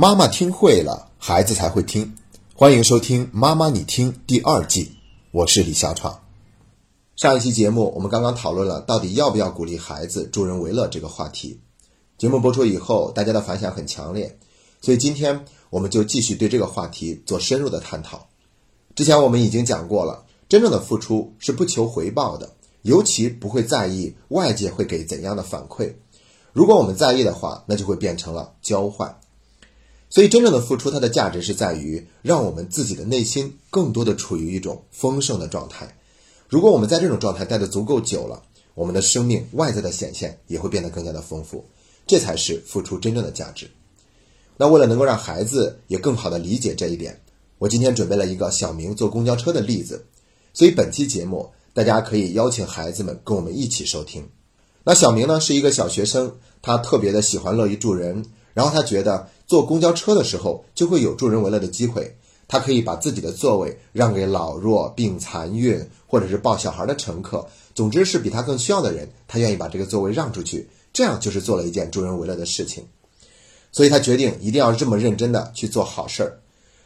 妈妈听会了，孩子才会听。欢迎收听《妈妈你听》第二季，我是李小闯。上一期节目我们刚刚讨论了到底要不要鼓励孩子助人为乐这个话题。节目播出以后，大家的反响很强烈，所以今天我们就继续对这个话题做深入的探讨。之前我们已经讲过了，真正的付出是不求回报的，尤其不会在意外界会给怎样的反馈。如果我们在意的话，那就会变成了交换。所以，真正的付出，它的价值是在于让我们自己的内心更多的处于一种丰盛的状态。如果我们在这种状态待得足够久了，我们的生命外在的显现也会变得更加的丰富。这才是付出真正的价值。那为了能够让孩子也更好的理解这一点，我今天准备了一个小明坐公交车的例子。所以本期节目，大家可以邀请孩子们跟我们一起收听。那小明呢是一个小学生，他特别的喜欢乐于助人。然后他觉得坐公交车的时候就会有助人为乐的机会，他可以把自己的座位让给老弱病残孕或者是抱小孩的乘客，总之是比他更需要的人，他愿意把这个座位让出去，这样就是做了一件助人为乐的事情。所以他决定一定要这么认真的去做好事儿。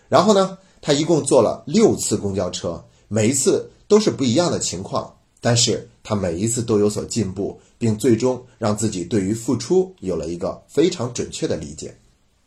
然后呢，他一共坐了六次公交车，每一次都是不一样的情况，但是他每一次都有所进步。并最终让自己对于付出有了一个非常准确的理解。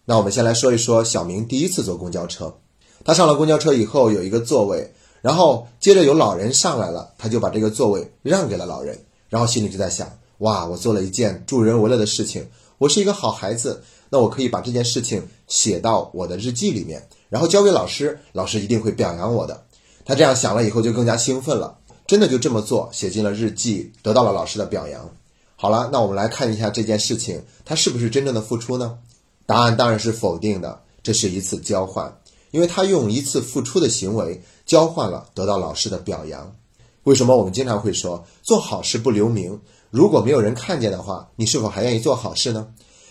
那我们先来说一说小明第一次坐公交车。他上了公交车以后有一个座位，然后接着有老人上来了，他就把这个座位让给了老人，然后心里就在想：哇，我做了一件助人为乐的事情，我是一个好孩子，那我可以把这件事情写到我的日记里面，然后交给老师，老师一定会表扬我的。他这样想了以后就更加兴奋了，真的就这么做，写进了日记，得到了老师的表扬。好了，那我们来看一下这件事情，他是不是真正的付出呢？答案当然是否定的。这是一次交换，因为他用一次付出的行为交换了得到老师的表扬。为什么我们经常会说做好事不留名？如果没有人看见的话，你是否还愿意做好事呢？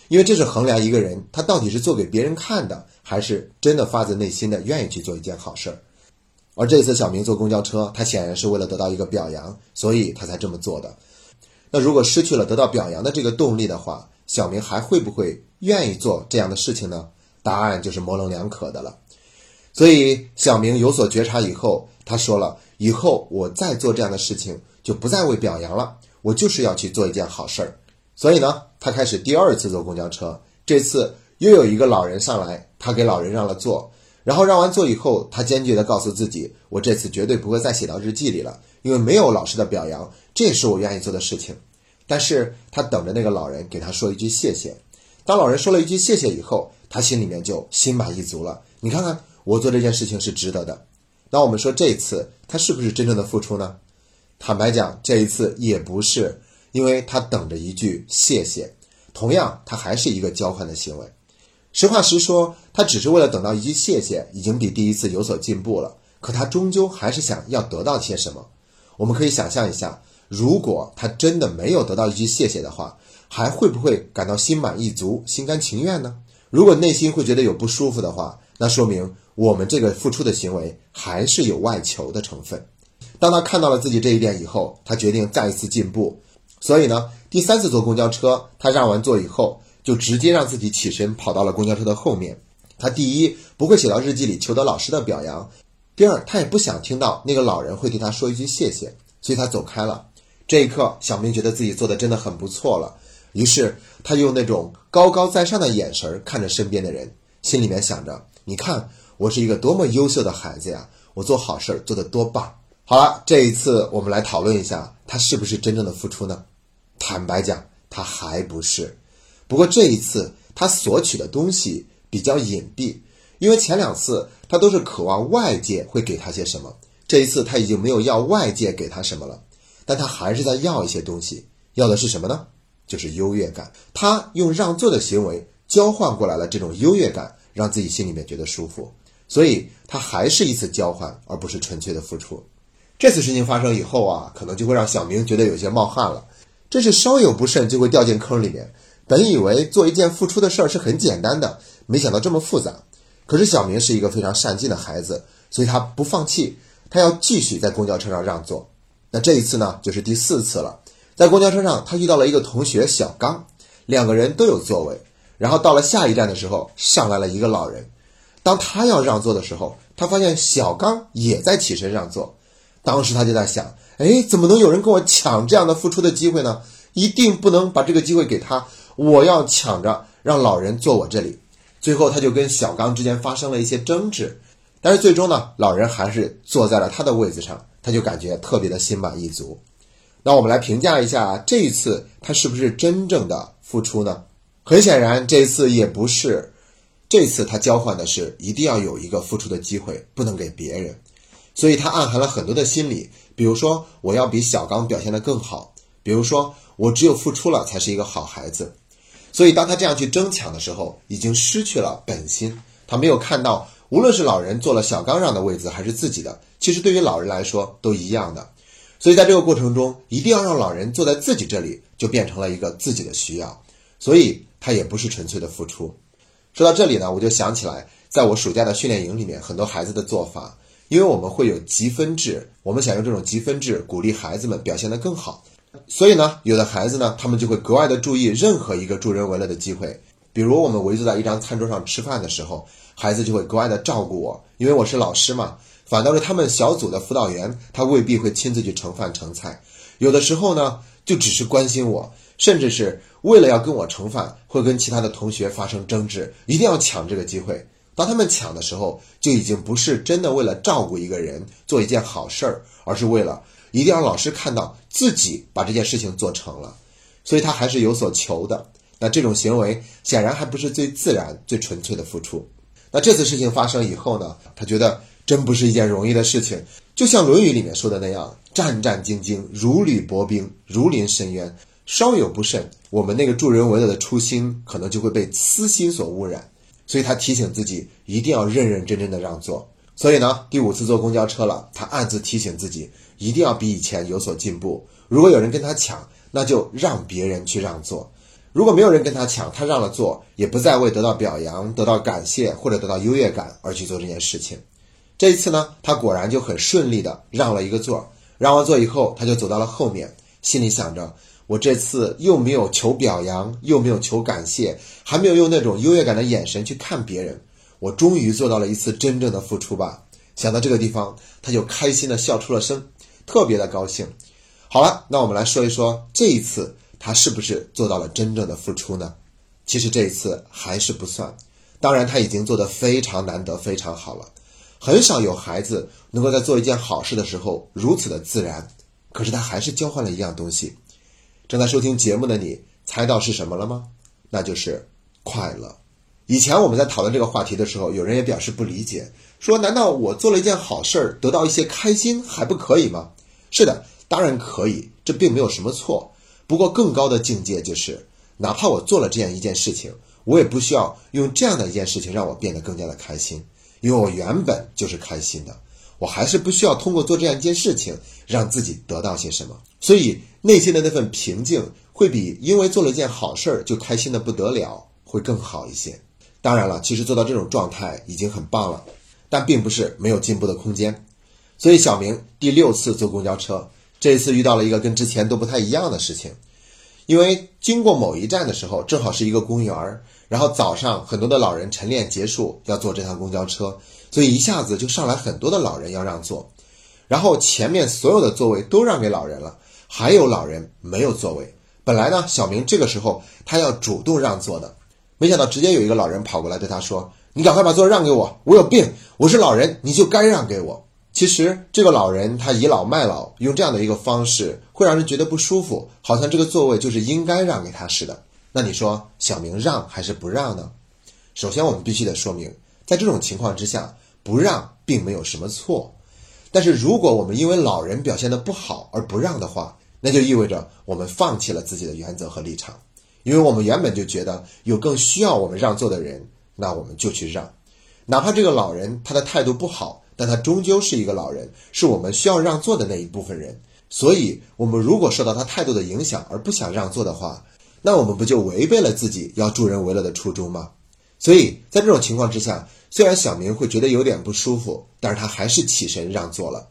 因为这是衡量一个人他到底是做给别人看的，还是真的发自内心的愿意去做一件好事儿。而这次小明坐公交车，他显然是为了得到一个表扬，所以他才这么做的。那如果失去了得到表扬的这个动力的话，小明还会不会愿意做这样的事情呢？答案就是模棱两可的了。所以小明有所觉察以后，他说了：“以后我再做这样的事情，就不再为表扬了，我就是要去做一件好事儿。”所以呢，他开始第二次坐公交车。这次又有一个老人上来，他给老人让了座。然后让完座以后，他坚决地告诉自己：“我这次绝对不会再写到日记里了，因为没有老师的表扬，这也是我愿意做的事情。”但是他等着那个老人给他说一句谢谢。当老人说了一句谢谢以后，他心里面就心满意足了。你看看，我做这件事情是值得的。那我们说这一次他是不是真正的付出呢？坦白讲，这一次也不是，因为他等着一句谢谢。同样，他还是一个交换的行为。实话实说，他只是为了等到一句谢谢，已经比第一次有所进步了。可他终究还是想要得到些什么。我们可以想象一下。如果他真的没有得到一句谢谢的话，还会不会感到心满意足、心甘情愿呢？如果内心会觉得有不舒服的话，那说明我们这个付出的行为还是有外求的成分。当他看到了自己这一点以后，他决定再一次进步。所以呢，第三次坐公交车，他让完座以后，就直接让自己起身跑到了公交车的后面。他第一不会写到日记里求得老师的表扬，第二他也不想听到那个老人会对他说一句谢谢，所以他走开了。这一刻，小明觉得自己做的真的很不错了。于是，他用那种高高在上的眼神看着身边的人，心里面想着：“你看，我是一个多么优秀的孩子呀！我做好事做得多棒！”好了，这一次我们来讨论一下，他是不是真正的付出呢？坦白讲，他还不是。不过这一次，他索取的东西比较隐蔽，因为前两次他都是渴望外界会给他些什么，这一次他已经没有要外界给他什么了。但他还是在要一些东西，要的是什么呢？就是优越感。他用让座的行为交换过来了这种优越感，让自己心里面觉得舒服。所以，他还是一次交换，而不是纯粹的付出。这次事情发生以后啊，可能就会让小明觉得有些冒汗了。真是稍有不慎就会掉进坑里面。本以为做一件付出的事儿是很简单的，没想到这么复杂。可是小明是一个非常善进的孩子，所以他不放弃，他要继续在公交车上让座。那这一次呢，就是第四次了。在公交车上，他遇到了一个同学小刚，两个人都有座位。然后到了下一站的时候，上来了一个老人。当他要让座的时候，他发现小刚也在起身让座。当时他就在想：哎，怎么能有人跟我抢这样的付出的机会呢？一定不能把这个机会给他，我要抢着让老人坐我这里。最后，他就跟小刚之间发生了一些争执，但是最终呢，老人还是坐在了他的位子上，他就感觉特别的心满意足。那我们来评价一下这一次他是不是真正的付出呢？很显然，这一次也不是。这次他交换的是一定要有一个付出的机会，不能给别人，所以他暗含了很多的心理，比如说我要比小刚表现得更好，比如说我只有付出了才是一个好孩子。所以，当他这样去争抢的时候，已经失去了本心。他没有看到，无论是老人坐了小刚让的位子，还是自己的，其实对于老人来说都一样的。所以，在这个过程中，一定要让老人坐在自己这里，就变成了一个自己的需要。所以，他也不是纯粹的付出。说到这里呢，我就想起来，在我暑假的训练营里面，很多孩子的做法，因为我们会有积分制，我们想用这种积分制鼓励孩子们表现得更好。所以呢，有的孩子呢，他们就会格外的注意任何一个助人为乐的机会。比如我们围坐在一张餐桌上吃饭的时候，孩子就会格外的照顾我，因为我是老师嘛。反倒是他们小组的辅导员，他未必会亲自去盛饭盛菜。有的时候呢，就只是关心我，甚至是为了要跟我盛饭，会跟其他的同学发生争执，一定要抢这个机会。当他们抢的时候，就已经不是真的为了照顾一个人做一件好事儿，而是为了。一定要让老师看到自己把这件事情做成了，所以他还是有所求的。那这种行为显然还不是最自然、最纯粹的付出。那这次事情发生以后呢，他觉得真不是一件容易的事情。就像《论语》里面说的那样：“战战兢兢，如履薄冰，如临深渊。”稍有不慎，我们那个助人为乐的初心可能就会被私心所污染。所以他提醒自己一定要认认真真的让座。所以呢，第五次坐公交车了，他暗自提醒自己。一定要比以前有所进步。如果有人跟他抢，那就让别人去让座；如果没有人跟他抢，他让了座，也不再为得到表扬、得到感谢或者得到优越感而去做这件事情。这一次呢，他果然就很顺利的让了一个座。让完座以后，他就走到了后面，心里想着：我这次又没有求表扬，又没有求感谢，还没有用那种优越感的眼神去看别人，我终于做到了一次真正的付出吧。想到这个地方，他就开心的笑出了声。特别的高兴。好了，那我们来说一说这一次他是不是做到了真正的付出呢？其实这一次还是不算。当然，他已经做得非常难得、非常好了。很少有孩子能够在做一件好事的时候如此的自然。可是他还是交换了一样东西。正在收听节目的你，猜到是什么了吗？那就是快乐。以前我们在讨论这个话题的时候，有人也表示不理解，说：“难道我做了一件好事儿，得到一些开心还不可以吗？”是的，当然可以，这并没有什么错。不过更高的境界就是，哪怕我做了这样一件事情，我也不需要用这样的一件事情让我变得更加的开心，因为我原本就是开心的。我还是不需要通过做这样一件事情让自己得到些什么，所以内心的那份平静会比因为做了一件好事儿就开心的不得了会更好一些。当然了，其实做到这种状态已经很棒了，但并不是没有进步的空间。所以小明第六次坐公交车，这一次遇到了一个跟之前都不太一样的事情。因为经过某一站的时候，正好是一个公园儿，然后早上很多的老人晨练结束要坐这趟公交车，所以一下子就上来很多的老人要让座，然后前面所有的座位都让给老人了，还有老人没有座位。本来呢，小明这个时候他要主动让座的。没想到，直接有一个老人跑过来对他说：“你赶快把座让给我，我有病，我是老人，你就该让给我。”其实，这个老人他倚老卖老，用这样的一个方式会让人觉得不舒服，好像这个座位就是应该让给他似的。那你说，小明让还是不让呢？首先，我们必须得说明，在这种情况之下，不让并没有什么错。但是，如果我们因为老人表现的不好而不让的话，那就意味着我们放弃了自己的原则和立场。因为我们原本就觉得有更需要我们让座的人，那我们就去让，哪怕这个老人他的态度不好，但他终究是一个老人，是我们需要让座的那一部分人。所以，我们如果受到他态度的影响而不想让座的话，那我们不就违背了自己要助人为乐的初衷吗？所以在这种情况之下，虽然小明会觉得有点不舒服，但是他还是起身让座了。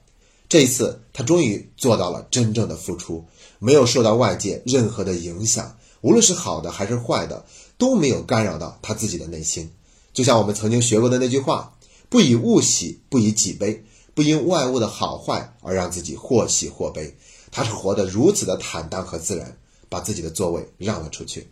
这一次，他终于做到了真正的付出，没有受到外界任何的影响。无论是好的还是坏的，都没有干扰到他自己的内心。就像我们曾经学过的那句话：“不以物喜，不以己悲，不因外物的好坏而让自己或喜或悲。”他是活得如此的坦荡和自然，把自己的座位让了出去。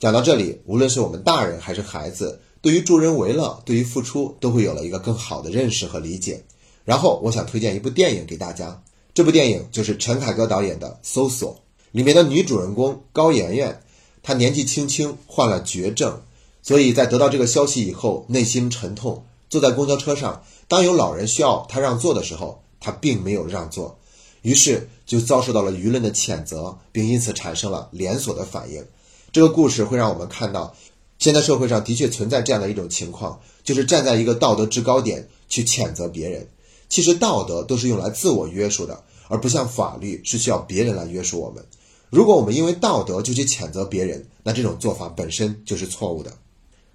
讲到这里，无论是我们大人还是孩子，对于助人为乐，对于付出，都会有了一个更好的认识和理解。然后，我想推荐一部电影给大家。这部电影就是陈凯歌导演的《搜索》，里面的女主人公高圆圆，她年纪轻轻患了绝症，所以在得到这个消息以后，内心沉痛。坐在公交车上，当有老人需要他让座的时候，他并没有让座，于是就遭受到了舆论的谴责，并因此产生了连锁的反应。这个故事会让我们看到，现在社会上的确存在这样的一种情况，就是站在一个道德制高点去谴责别人。其实道德都是用来自我约束的，而不像法律是需要别人来约束我们。如果我们因为道德就去谴责别人，那这种做法本身就是错误的。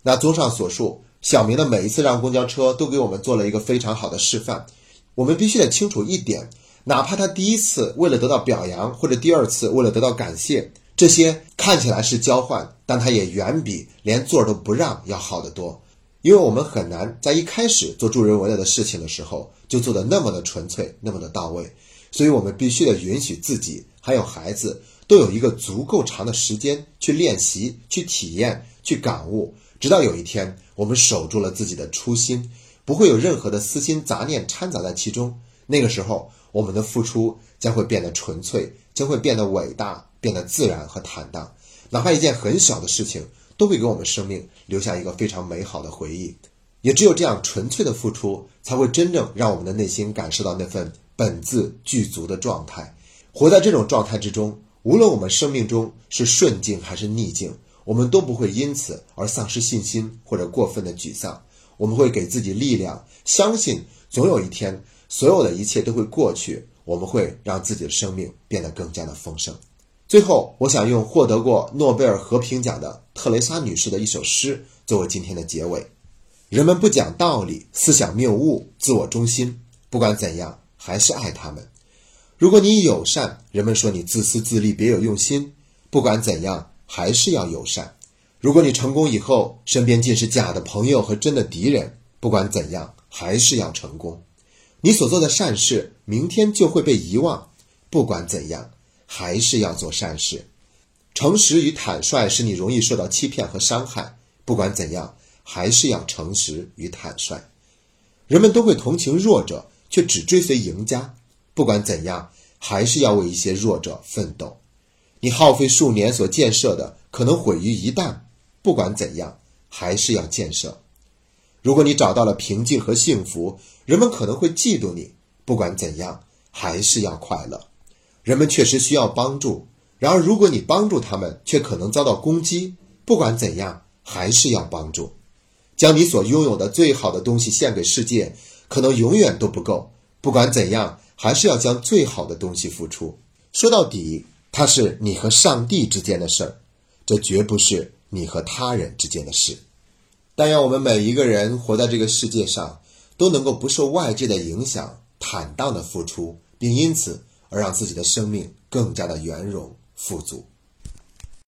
那综上所述，小明的每一次让公交车都给我们做了一个非常好的示范。我们必须得清楚一点，哪怕他第一次为了得到表扬，或者第二次为了得到感谢，这些看起来是交换，但他也远比连座都不让要好得多。因为我们很难在一开始做助人为乐的事情的时候就做得那么的纯粹，那么的到位，所以我们必须得允许自己还有孩子都有一个足够长的时间去练习、去体验、去感悟，直到有一天我们守住了自己的初心，不会有任何的私心杂念掺杂在其中。那个时候，我们的付出将会变得纯粹，将会变得伟大，变得自然和坦荡，哪怕一件很小的事情。都会给我们生命留下一个非常美好的回忆，也只有这样纯粹的付出，才会真正让我们的内心感受到那份本自具足的状态。活在这种状态之中，无论我们生命中是顺境还是逆境，我们都不会因此而丧失信心或者过分的沮丧。我们会给自己力量，相信总有一天，所有的一切都会过去。我们会让自己的生命变得更加的丰盛。最后，我想用获得过诺贝尔和平奖的特蕾莎女士的一首诗作为今天的结尾：人们不讲道理，思想谬误，自我中心。不管怎样，还是爱他们。如果你友善，人们说你自私自利，别有用心。不管怎样，还是要友善。如果你成功以后，身边尽是假的朋友和真的敌人。不管怎样，还是要成功。你所做的善事，明天就会被遗忘。不管怎样。还是要做善事，诚实与坦率使你容易受到欺骗和伤害。不管怎样，还是要诚实与坦率。人们都会同情弱者，却只追随赢家。不管怎样，还是要为一些弱者奋斗。你耗费数年所建设的，可能毁于一旦。不管怎样，还是要建设。如果你找到了平静和幸福，人们可能会嫉妒你。不管怎样，还是要快乐。人们确实需要帮助，然而如果你帮助他们，却可能遭到攻击。不管怎样，还是要帮助。将你所拥有的最好的东西献给世界，可能永远都不够。不管怎样，还是要将最好的东西付出。说到底，它是你和上帝之间的事儿，这绝不是你和他人之间的事。但愿我们每一个人活在这个世界上，都能够不受外界的影响，坦荡的付出，并因此。而让自己的生命更加的圆融富足。